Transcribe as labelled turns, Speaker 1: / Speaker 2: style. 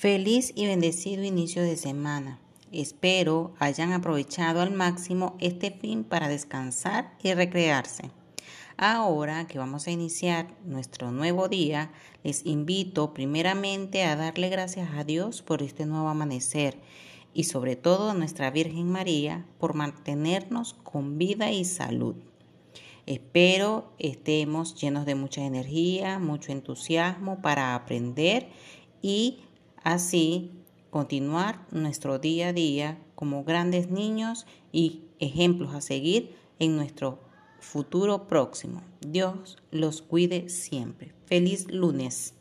Speaker 1: Feliz y bendecido inicio de semana. Espero hayan aprovechado al máximo este fin para descansar y recrearse. Ahora que vamos a iniciar nuestro nuevo día, les invito primeramente a darle gracias a Dios por este nuevo amanecer y sobre todo a nuestra Virgen María por mantenernos con vida y salud. Espero estemos llenos de mucha energía, mucho entusiasmo para aprender y Así, continuar nuestro día a día como grandes niños y ejemplos a seguir en nuestro futuro próximo. Dios los cuide siempre. Feliz lunes.